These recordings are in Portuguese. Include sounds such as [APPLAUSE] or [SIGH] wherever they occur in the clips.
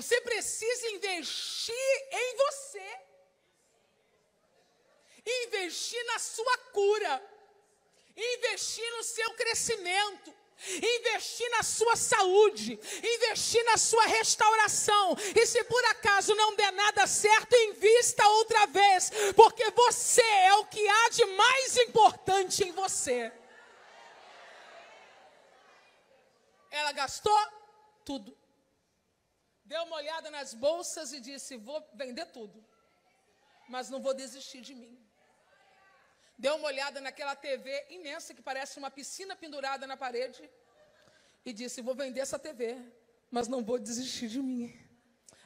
Você precisa investir em você. Investir na sua cura. Investir no seu crescimento investir na sua saúde, investir na sua restauração. E se por acaso não der nada certo, invista outra vez, porque você é o que há de mais importante em você. Ela gastou tudo. Deu uma olhada nas bolsas e disse: Vou vender tudo, mas não vou desistir de mim deu uma olhada naquela TV imensa que parece uma piscina pendurada na parede e disse: Vou vender essa TV, mas não vou desistir de mim.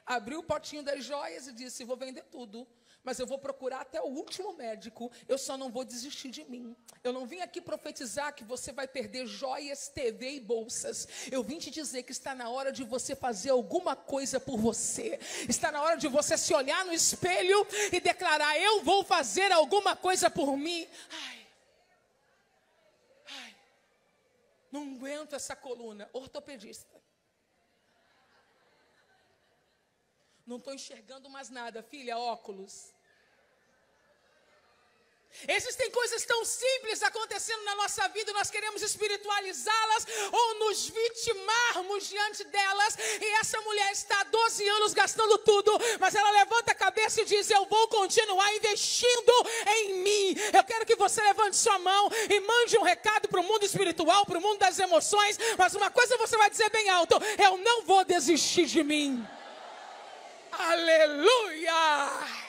Abriu o potinho das joias e disse: Vou vender tudo, mas eu vou procurar até o último médico, eu só não vou desistir de mim. Eu não vim aqui profetizar que você vai perder joias, TV e bolsas. Eu vim te dizer que está na hora de você fazer alguma coisa por você. Está na hora de você se olhar no espelho e declarar: Eu vou fazer alguma coisa por mim. Ai. Ai. Não aguento essa coluna. Ortopedista. Não estou enxergando mais nada, filha, óculos. Existem coisas tão simples acontecendo na nossa vida, nós queremos espiritualizá-las ou nos vitimarmos diante delas. E essa mulher está há 12 anos gastando tudo, mas ela levanta a cabeça e diz: Eu vou continuar investindo em mim. Eu quero que você levante sua mão e mande um recado para o mundo espiritual, para o mundo das emoções. Mas uma coisa você vai dizer bem alto: Eu não vou desistir de mim. Aleluia!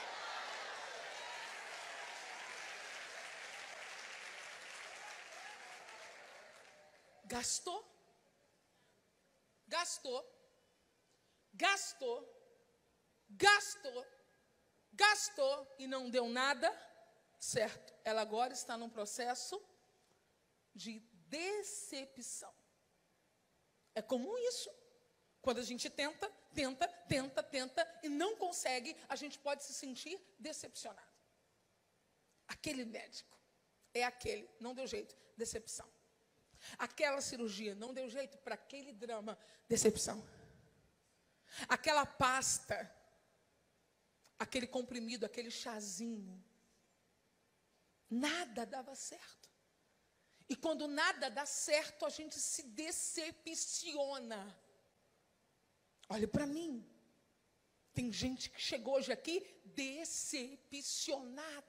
Gastou, gastou, gastou, gastou, gastou e não deu nada certo. Ela agora está num processo de decepção. É comum isso. Quando a gente tenta, tenta, tenta, tenta e não consegue, a gente pode se sentir decepcionado. Aquele médico é aquele, não deu jeito, decepção. Aquela cirurgia não deu jeito para aquele drama, decepção. Aquela pasta, aquele comprimido, aquele chazinho, nada dava certo. E quando nada dá certo, a gente se decepciona. Olhe para mim. Tem gente que chegou hoje aqui decepcionada.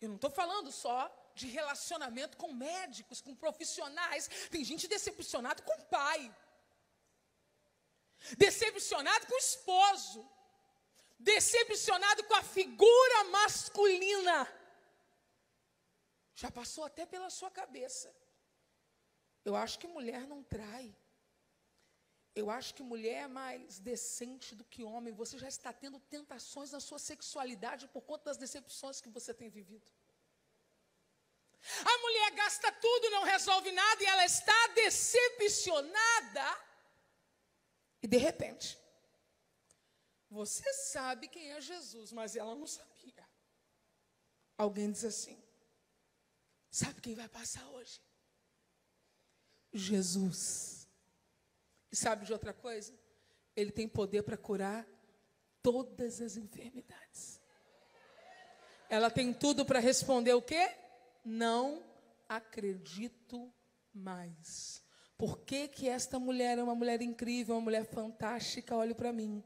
Eu não estou falando só de relacionamento com médicos, com profissionais. Tem gente decepcionada com o pai. Decepcionado com o esposo. Decepcionado com a figura masculina. Já passou até pela sua cabeça. Eu acho que mulher não trai. Eu acho que mulher é mais decente do que homem. Você já está tendo tentações na sua sexualidade por conta das decepções que você tem vivido. A mulher gasta tudo, não resolve nada e ela está decepcionada. E de repente, você sabe quem é Jesus, mas ela não sabia. Alguém diz assim: Sabe quem vai passar hoje? Jesus. E sabe de outra coisa? Ele tem poder para curar todas as enfermidades. Ela tem tudo para responder o quê? Não acredito mais. Por que, que esta mulher é uma mulher incrível, uma mulher fantástica? Olhe para mim.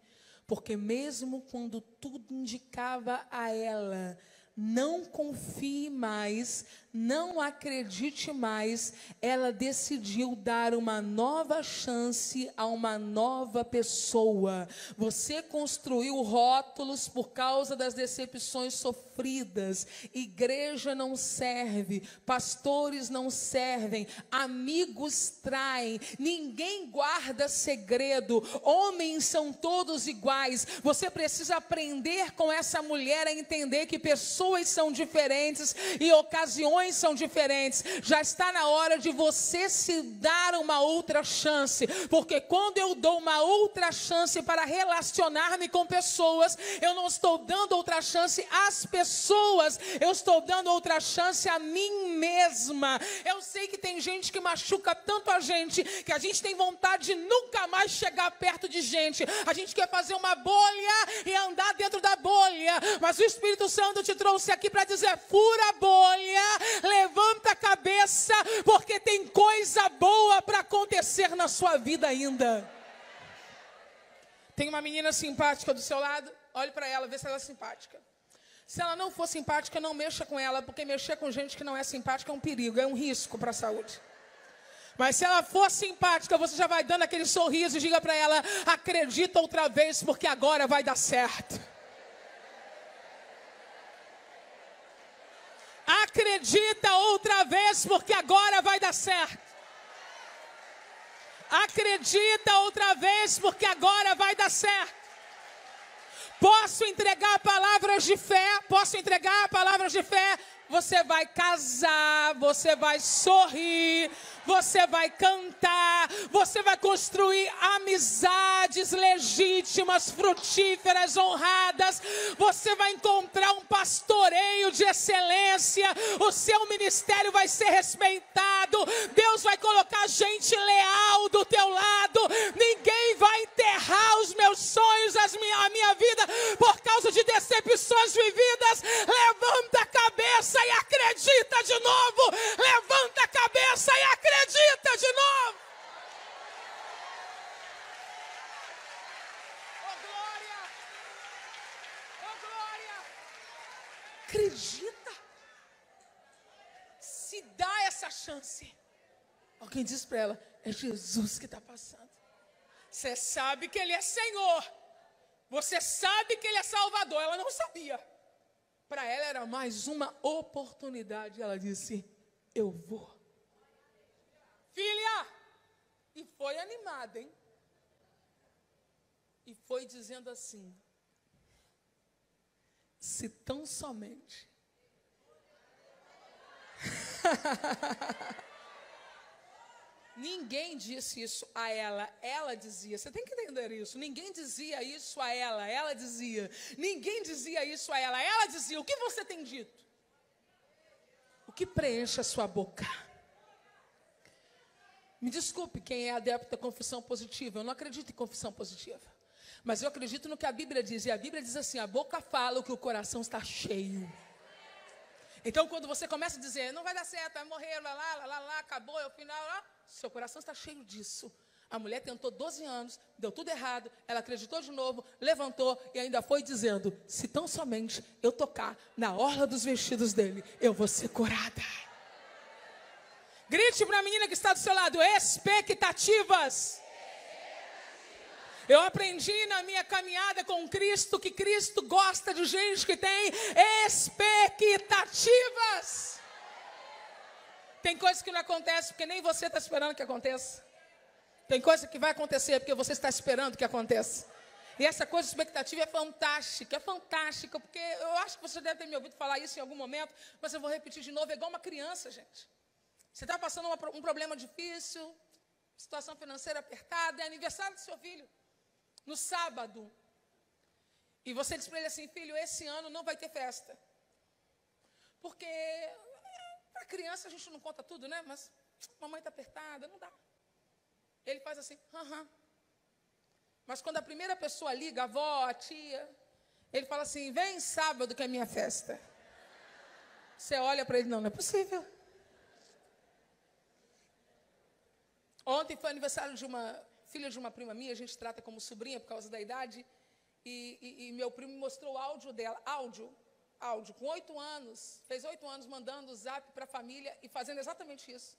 Porque mesmo quando tudo indicava a ela, não confie mais, não acredite mais, ela decidiu dar uma nova chance a uma nova pessoa. Você construiu rótulos por causa das decepções sofridas. Igreja não serve, pastores não servem, amigos traem, ninguém guarda segredo, homens são todos iguais. Você precisa aprender com essa mulher a entender que pessoas pessoas são diferentes e ocasiões são diferentes. Já está na hora de você se dar uma outra chance, porque quando eu dou uma outra chance para relacionar-me com pessoas, eu não estou dando outra chance às pessoas, eu estou dando outra chance a mim mesma. Eu sei que tem gente que machuca tanto a gente que a gente tem vontade de nunca mais chegar perto de gente. A gente quer fazer uma bolha e andar dentro da bolha, mas o Espírito Santo te trouxe aqui para dizer: fura a bolha, levanta a cabeça, porque tem coisa boa para acontecer na sua vida ainda. Tem uma menina simpática do seu lado, olhe para ela, vê se ela é simpática. Se ela não for simpática, não mexa com ela, porque mexer com gente que não é simpática é um perigo, é um risco para a saúde. Mas se ela for simpática, você já vai dando aquele sorriso e diga para ela: acredita outra vez, porque agora vai dar certo. Acredita outra vez, porque agora vai dar certo. Acredita outra vez, porque agora vai dar certo. Posso entregar palavras de fé, posso entregar palavras de fé. Você vai casar, você vai sorrir, você vai cantar, você vai construir amizades legítimas, frutíferas, honradas. Você vai encontrar um pastoreio de excelência. O seu ministério vai ser respeitado. Deus vai colocar gente leal do teu lado. Ninguém vai enterrar os meus sonhos, as minha, a minha vida por causa de decepções vividas. Levanta a cabeça e acredita de novo. Levanta a cabeça e acredita acredita de novo. Oh glória! Oh glória! Acredita. Dá essa chance. Alguém diz para ela: é Jesus que está passando. Você sabe que Ele é Senhor. Você sabe que Ele é Salvador. Ela não sabia. Para ela era mais uma oportunidade. Ela disse: Eu vou filha! E foi animada, hein? E foi dizendo assim: se tão somente. [LAUGHS] Ninguém disse isso a ela, ela dizia. Você tem que entender isso. Ninguém dizia isso a ela, ela dizia. Ninguém dizia isso a ela, ela dizia. O que você tem dito? O que preenche a sua boca? Me desculpe quem é adepto da confissão positiva. Eu não acredito em confissão positiva. Mas eu acredito no que a Bíblia diz. E a Bíblia diz assim: a boca fala o que o coração está cheio. Então, quando você começa a dizer, não vai dar certo, vai morrer, lá, lá, lá, lá, acabou, é o final, lá, seu coração está cheio disso. A mulher tentou 12 anos, deu tudo errado, ela acreditou de novo, levantou e ainda foi dizendo: se tão somente eu tocar na orla dos vestidos dele, eu vou ser curada. Grite para a menina que está do seu lado: expectativas. Eu aprendi na minha caminhada com Cristo que Cristo gosta de gente que tem expectativas. Tem coisas que não acontecem porque nem você está esperando que aconteça. Tem coisa que vai acontecer porque você está esperando que aconteça. E essa coisa de expectativa é fantástica, é fantástica, porque eu acho que você deve ter me ouvido falar isso em algum momento, mas eu vou repetir de novo, é igual uma criança, gente. Você está passando uma, um problema difícil, situação financeira apertada, é aniversário do seu filho, no sábado. E você diz para ele assim: filho, esse ano não vai ter festa. Porque para criança a gente não conta tudo, né? Mas mamãe está apertada, não dá. Ele faz assim, aham. Mas quando a primeira pessoa liga, a avó, a tia, ele fala assim: vem sábado que é minha festa. Você olha para ele, não, não é possível. Ontem foi aniversário de uma filha de uma prima minha, a gente trata como sobrinha por causa da idade. E, e, e meu primo mostrou áudio dela, áudio, áudio, com oito anos, fez oito anos mandando o zap para a família e fazendo exatamente isso.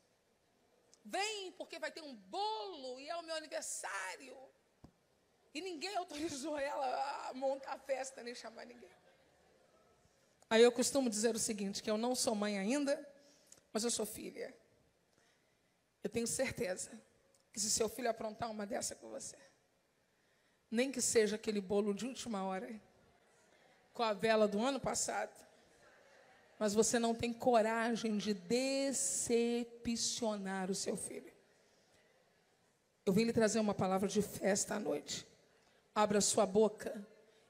Vem, porque vai ter um bolo e é o meu aniversário. E ninguém autorizou ela a montar a festa, nem chamar ninguém. Aí eu costumo dizer o seguinte: que eu não sou mãe ainda, mas eu sou filha. Eu tenho certeza que se seu filho aprontar uma dessa com você, nem que seja aquele bolo de última hora, com a vela do ano passado, mas você não tem coragem de decepcionar o seu filho. Eu vim lhe trazer uma palavra de festa à noite. Abra sua boca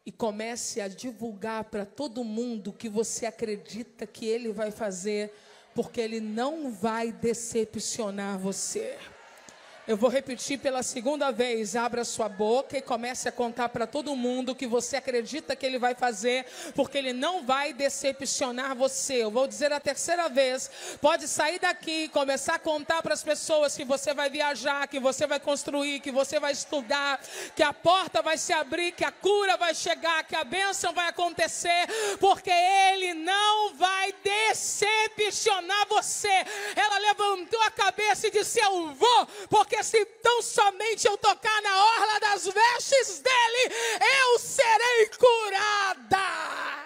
e comece a divulgar para todo mundo que você acredita que ele vai fazer, porque ele não vai decepcionar você. Eu vou repetir pela segunda vez. Abra sua boca e comece a contar para todo mundo que você acredita que ele vai fazer, porque ele não vai decepcionar você. Eu vou dizer a terceira vez. Pode sair daqui e começar a contar para as pessoas que você vai viajar, que você vai construir, que você vai estudar, que a porta vai se abrir, que a cura vai chegar, que a bênção vai acontecer, porque ele não vai decepcionar você. Ela levantou a cabeça e disse: Eu vou, porque se tão somente eu tocar na orla das vestes dele, eu serei curada.